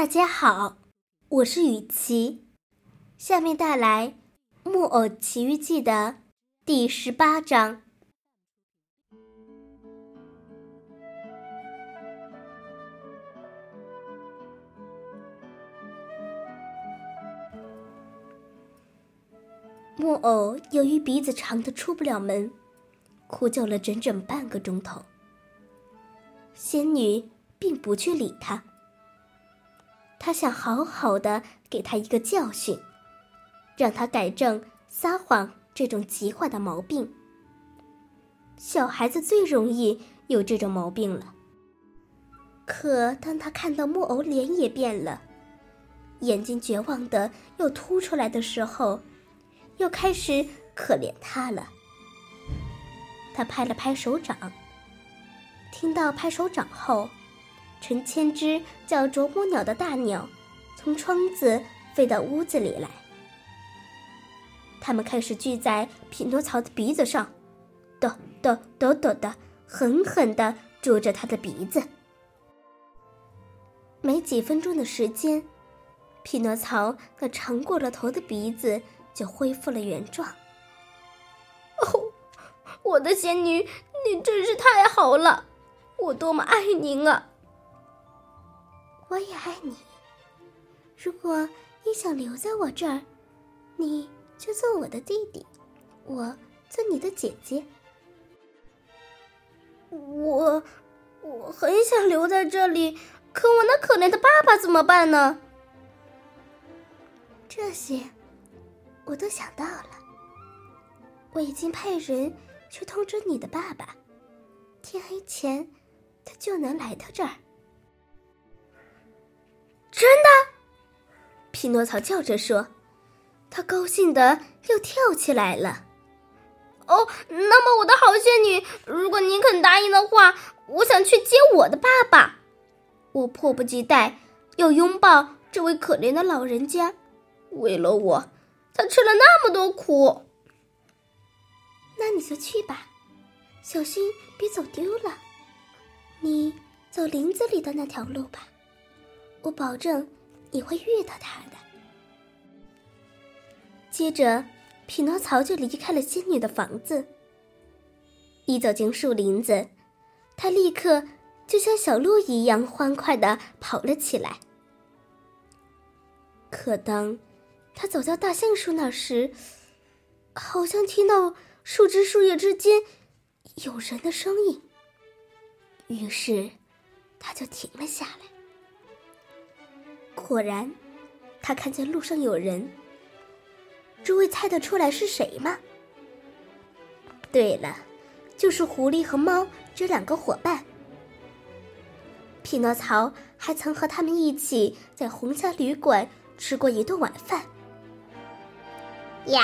大家好，我是雨琪，下面带来《木偶奇遇记》的第十八章。木偶由于鼻子长的出不了门，哭叫了整整半个钟头。仙女并不去理他。他想好好的给他一个教训，让他改正撒谎这种极坏的毛病。小孩子最容易有这种毛病了。可当他看到木偶脸也变了，眼睛绝望的又凸出来的时候，又开始可怜他了。他拍了拍手掌，听到拍手掌后。成千只叫啄木鸟的大鸟，从窗子飞到屋子里来。它们开始聚在匹诺曹的鼻子上，抖抖抖抖的，狠狠地啄着他的鼻子。没几分钟的时间，匹诺曹那长过了头的鼻子就恢复了原状。哦，我的仙女，你真是太好了！我多么爱您啊！我也爱你。如果你想留在我这儿，你就做我的弟弟，我做你的姐姐。我我很想留在这里，可我那可怜的爸爸怎么办呢？这些我都想到了，我已经派人去通知你的爸爸，天黑前他就能来到这儿。真的，匹诺曹叫着说：“他高兴的又跳起来了。”哦，那么我的好仙女，如果您肯答应的话，我想去接我的爸爸。我迫不及待要拥抱这位可怜的老人家。为了我，他吃了那么多苦。那你就去吧，小心别走丢了。你走林子里的那条路吧。我保证，你会遇到他的。接着，匹诺曹就离开了仙女的房子。一走进树林子，他立刻就像小鹿一样欢快的跑了起来。可当他走到大橡树那时，好像听到树枝树叶之间有人的声音，于是他就停了下来。果然，他看见路上有人。诸位猜得出来是谁吗？对了，就是狐狸和猫这两个伙伴。匹诺曹还曾和他们一起在红霞旅馆吃过一顿晚饭。呀，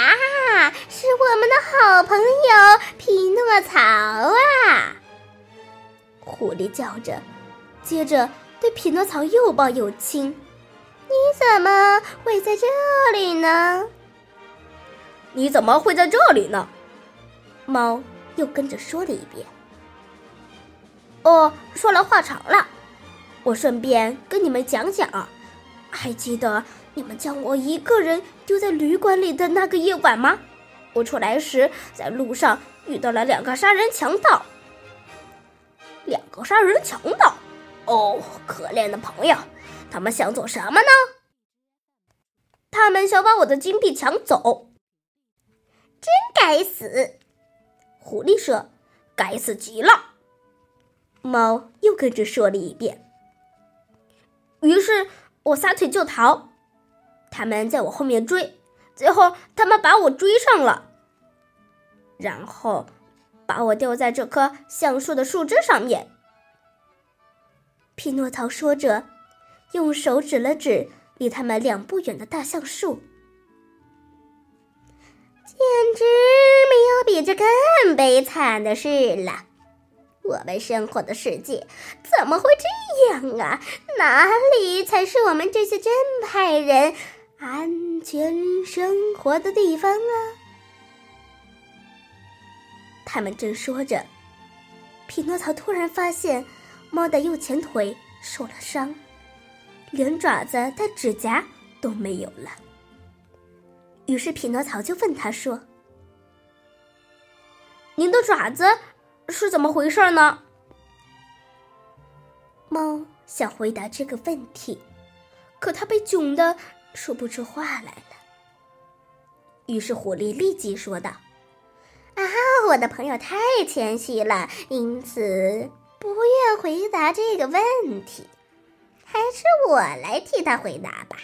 是我们的好朋友匹诺曹啊！狐狸叫着，接着对匹诺曹又抱又亲。你怎么会在这里呢？你怎么会在这里呢？猫又跟着说了一遍。哦，说来话长了，我顺便跟你们讲讲。还记得你们将我一个人丢在旅馆里的那个夜晚吗？我出来时在路上遇到了两个杀人强盗。两个杀人强盗？哦，可怜的朋友。他们想做什么呢？他们想把我的金币抢走。真该死！狐狸说：“该死极了。”猫又跟着说了一遍。于是我撒腿就逃，他们在我后面追，最后他们把我追上了，然后把我吊在这棵橡树的树枝上面。匹诺曹说着。用手指了指离他们两步远的大橡树，简直没有比这更悲惨的事了。我们生活的世界怎么会这样啊？哪里才是我们这些正派人安全生活的地方啊？他们正说着，匹诺曹突然发现猫的右前腿受了伤。连爪子的指甲都没有了。于是匹诺曹就问他说：“您的爪子是怎么回事呢？”猫想回答这个问题，可它被窘的说不出话来了。于是狐狸立即说道：“啊，我的朋友太谦虚了，因此不愿回答这个问题，还是我来替他回答吧。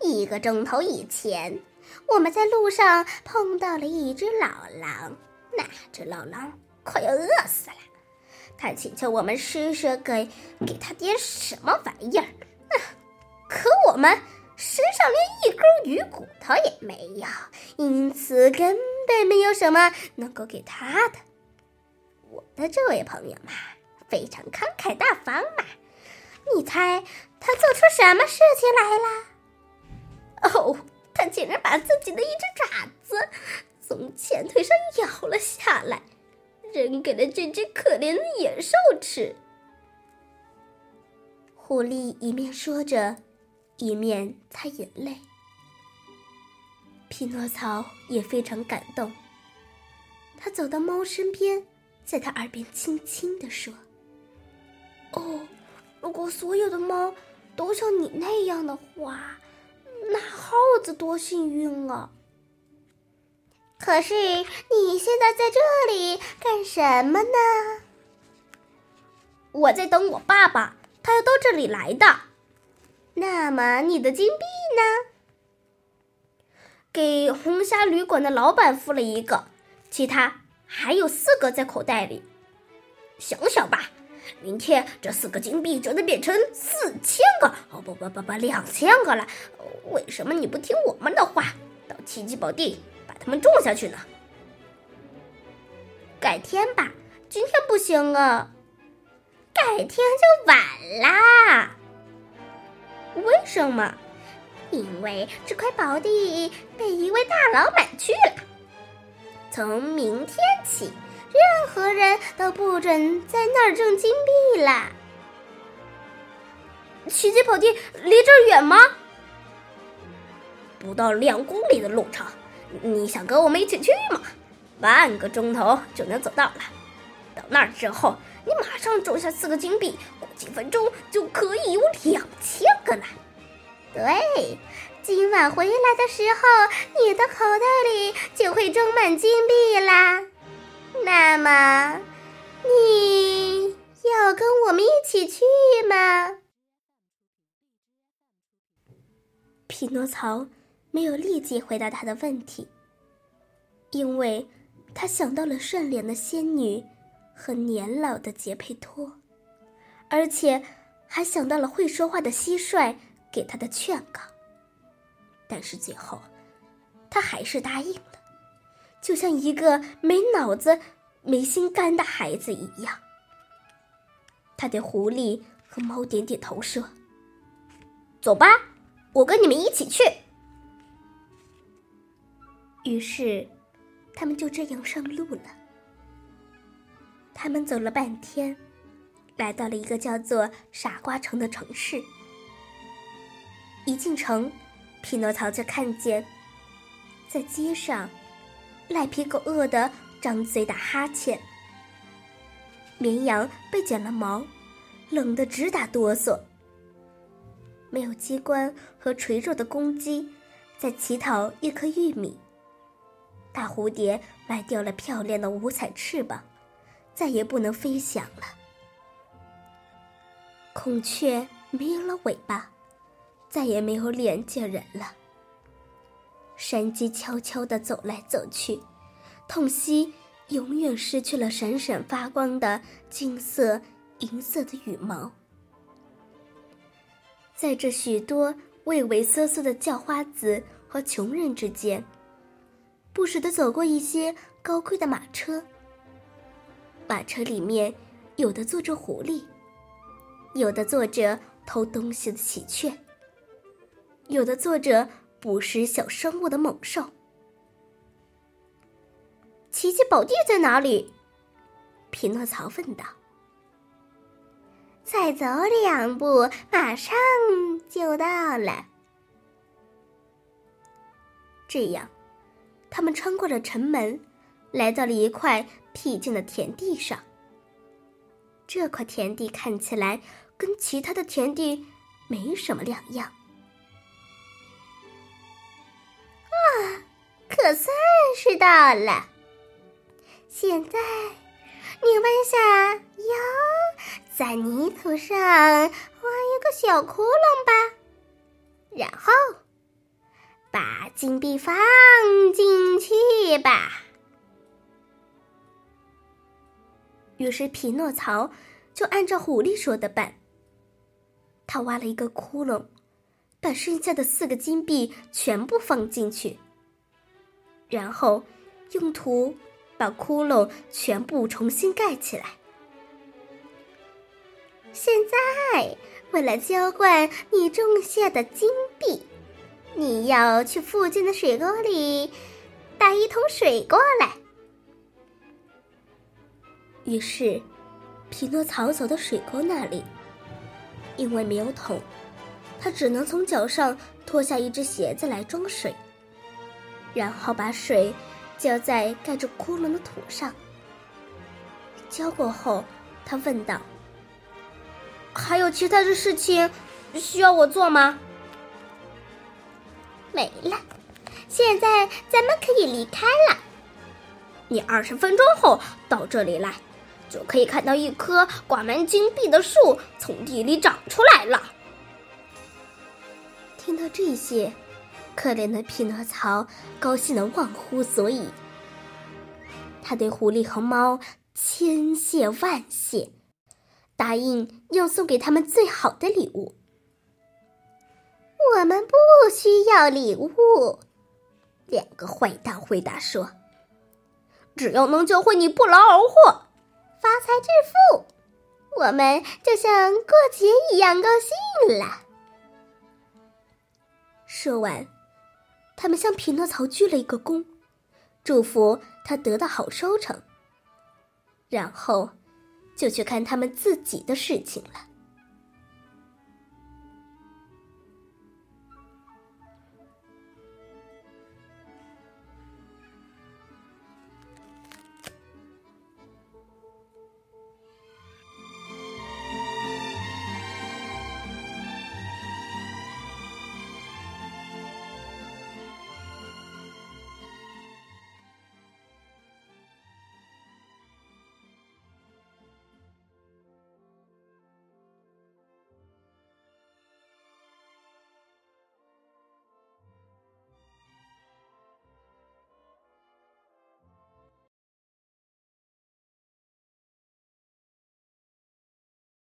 一个钟头以前，我们在路上碰到了一只老狼，那只老狼快要饿死了。”他请求我们施舍给给他点什么玩意儿，啊！可我们身上连一根鱼骨头也没有，因此根本没有什么能够给他的。我的这位朋友嘛，非常慷慨大方嘛。你猜他做出什么事情来了？哦，他竟然把自己的一只爪子从前腿上咬了下来。扔给了这只可怜的野兽吃。狐狸一面说着，一面擦眼泪。匹诺曹也非常感动。他走到猫身边，在他耳边轻轻地说：“哦，如果所有的猫都像你那样的话，那耗子多幸运啊！”可是你现在在这里干什么呢？我在等我爸爸，他要到这里来的。那么你的金币呢？给红虾旅馆的老板付了一个，其他还有四个在口袋里。想想吧，明天这四个金币就能变成四千个，哦不不不不，两千个了。为什么你不听我们的话，到奇迹宝地？把它们种下去呢，改天吧，今天不行啊，改天就晚啦。为什么？因为这块宝地被一位大佬买去了，从明天起，任何人都不准在那儿挣金币啦。奇迹跑地离这儿远吗？不到两公里的路程。你想跟我们一起去吗？半个钟头就能走到了。到那儿之后，你马上种下四个金币，过几分钟就可以有两千个了。对，今晚回来的时候，你的口袋里就会装满金币啦。那么，你要跟我们一起去吗？匹诺曹。没有立即回答他的问题，因为他想到了顺脸的仙女和年老的杰佩托，而且还想到了会说话的蟋蟀给他的劝告。但是最后，他还是答应了，就像一个没脑子、没心肝的孩子一样。他对狐狸和猫点点头，说：“走吧，我跟你们一起去。”于是，他们就这样上路了。他们走了半天，来到了一个叫做傻瓜城的城市。一进城，匹诺曹就看见，在街上，赖皮狗饿得张嘴打哈欠，绵羊被剪了毛，冷得直打哆嗦。没有机关和垂肉的公鸡，在乞讨一颗玉米。大蝴蝶卖掉了漂亮的五彩翅膀，再也不能飞翔了。孔雀没有了尾巴，再也没有脸见人了。山鸡悄悄地走来走去，痛惜永远失去了闪闪发光的金色、银色的羽毛。在这许多畏畏缩缩的叫花子和穷人之间。不时的走过一些高贵的马车，马车里面有的坐着狐狸，有的坐着偷东西的喜鹊，有的坐着捕食小生物的猛兽。奇迹宝地在哪里？匹诺曹问道。再走两步，马上就到了。这样，他们穿过了城门，来到了一块僻静的田地上。这块田地看起来跟其他的田地没什么两样。可算是到了！现在，你弯下腰，在泥土上挖一个小窟窿吧，然后把金币放进去吧。于是匹诺曹就按照狐狸说的办。他挖了一个窟窿，把剩下的四个金币全部放进去，然后用土把窟窿全部重新盖起来。现在，为了浇灌你种下的金币，你要去附近的水沟里打一桶水过来。于是，匹诺曹走到水沟那里。因为没有桶，他只能从脚上脱下一只鞋子来装水，然后把水浇在盖着窟窿的土上。浇过后，他问道：“还有其他的事情需要我做吗？”“没了，现在咱们可以离开了。你二十分钟后到这里来。”就可以看到一棵挂满金币的树从地里长出来了。听到这些，可怜的匹诺曹高兴的忘乎所以。他对狐狸和猫千谢万谢，答应要送给他们最好的礼物。我们不需要礼物，两个坏蛋回答说：“只要能教会你不劳而获。”发财致富，我们就像过节一样高兴了。说完，他们向匹诺曹鞠了一个躬，祝福他得到好收成，然后就去看他们自己的事情了。